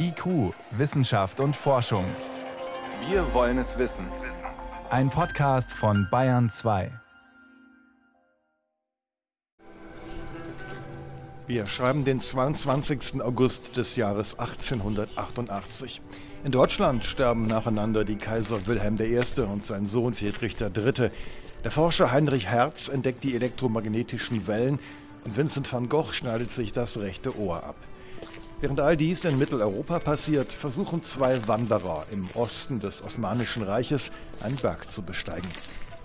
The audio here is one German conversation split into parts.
IQ, Wissenschaft und Forschung. Wir wollen es wissen. Ein Podcast von Bayern 2. Wir schreiben den 22. August des Jahres 1888. In Deutschland sterben nacheinander die Kaiser Wilhelm I. und sein Sohn Friedrich III. Der Forscher Heinrich Hertz entdeckt die elektromagnetischen Wellen und Vincent van Gogh schneidet sich das rechte Ohr ab. Während all dies in Mitteleuropa passiert, versuchen zwei Wanderer im Osten des Osmanischen Reiches einen Berg zu besteigen.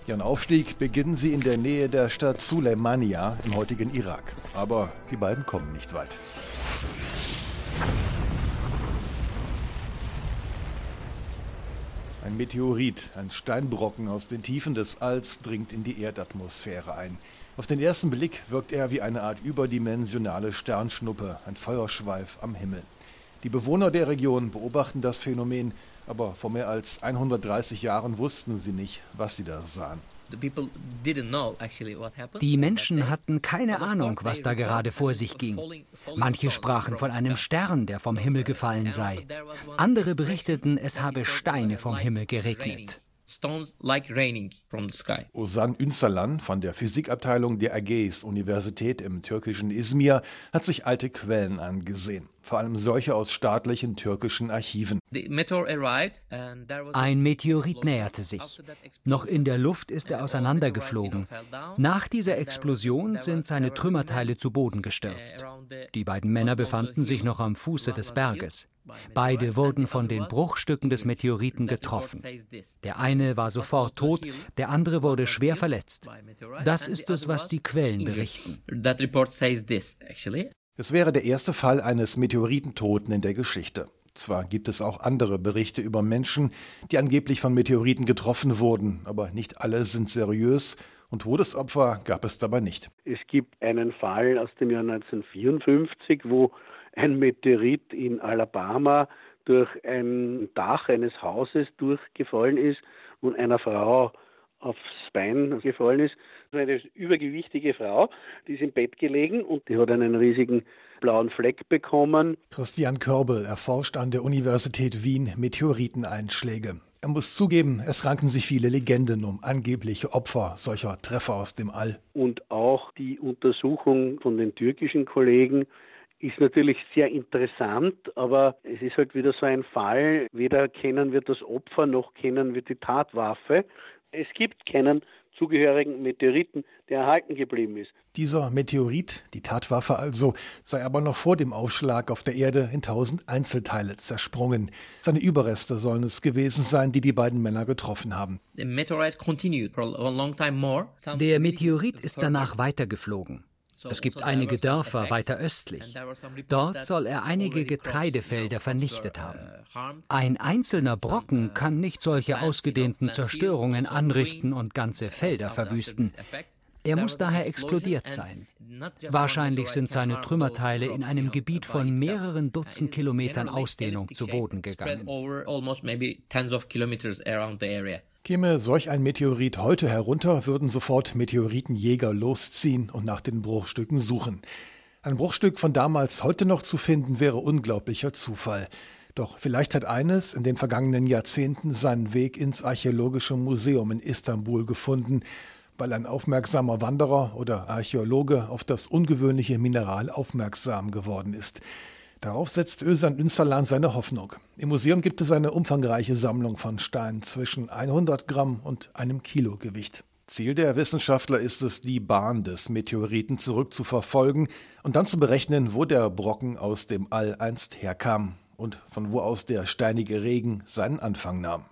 Ihren Aufstieg beginnen sie in der Nähe der Stadt Suleimania im heutigen Irak. Aber die beiden kommen nicht weit. Ein Meteorit, ein Steinbrocken aus den Tiefen des Alls, dringt in die Erdatmosphäre ein. Auf den ersten Blick wirkt er wie eine Art überdimensionale Sternschnuppe, ein Feuerschweif am Himmel. Die Bewohner der Region beobachten das Phänomen, aber vor mehr als 130 Jahren wussten sie nicht, was sie da sahen. Die Menschen hatten keine Ahnung, was da gerade vor sich ging. Manche sprachen von einem Stern, der vom Himmel gefallen sei. Andere berichteten, es habe Steine vom Himmel geregnet. Stones like raining from the sky. Ozan Ünsalan von der Physikabteilung der Ägäis Universität im türkischen Izmir hat sich alte Quellen angesehen, vor allem solche aus staatlichen türkischen Archiven. Ein Meteorit näherte sich. Noch in der Luft ist er auseinandergeflogen. Nach dieser Explosion sind seine Trümmerteile zu Boden gestürzt. Die beiden Männer befanden sich noch am Fuße des Berges. Beide wurden von den Bruchstücken des Meteoriten getroffen. Der eine war sofort tot, der andere wurde schwer verletzt. Das ist es, was die Quellen berichten. Es wäre der erste Fall eines Meteoritentoten in der Geschichte. Zwar gibt es auch andere Berichte über Menschen, die angeblich von Meteoriten getroffen wurden, aber nicht alle sind seriös und Todesopfer gab es dabei nicht. Es gibt einen Fall aus dem Jahr 1954, wo ein Meteorit in Alabama durch ein Dach eines Hauses durchgefallen ist und einer Frau aufs Bein gefallen ist. Eine übergewichtige Frau, die ist im Bett gelegen und die hat einen riesigen blauen Fleck bekommen. Christian Körbel erforscht an der Universität Wien Meteoriteneinschläge. Er muss zugeben, es ranken sich viele Legenden um angebliche Opfer solcher Treffer aus dem All. Und auch die Untersuchung von den türkischen Kollegen ist natürlich sehr interessant, aber es ist halt wieder so ein Fall, weder kennen wir das Opfer noch kennen wir die Tatwaffe. Es gibt keinen zugehörigen Meteoriten, der erhalten geblieben ist. Dieser Meteorit, die Tatwaffe also, sei aber noch vor dem Aufschlag auf der Erde in tausend Einzelteile zersprungen. Seine Überreste sollen es gewesen sein, die die beiden Männer getroffen haben. Der Meteorit ist danach weitergeflogen. Es gibt einige Dörfer weiter östlich. Dort soll er einige Getreidefelder vernichtet haben. Ein einzelner Brocken kann nicht solche ausgedehnten Zerstörungen anrichten und ganze Felder verwüsten. Er muss daher explodiert sein. Wahrscheinlich sind seine Trümmerteile in einem Gebiet von mehreren Dutzend Kilometern Ausdehnung zu Boden gegangen. Käme solch ein Meteorit heute herunter, würden sofort Meteoritenjäger losziehen und nach den Bruchstücken suchen. Ein Bruchstück von damals heute noch zu finden, wäre unglaublicher Zufall. Doch vielleicht hat eines in den vergangenen Jahrzehnten seinen Weg ins Archäologische Museum in Istanbul gefunden, weil ein aufmerksamer Wanderer oder Archäologe auf das ungewöhnliche Mineral aufmerksam geworden ist. Darauf setzt Özan Ünsalan seine Hoffnung. Im Museum gibt es eine umfangreiche Sammlung von Steinen zwischen 100 Gramm und einem Kilo Gewicht. Ziel der Wissenschaftler ist es, die Bahn des Meteoriten zurückzuverfolgen und dann zu berechnen, wo der Brocken aus dem All einst herkam und von wo aus der steinige Regen seinen Anfang nahm.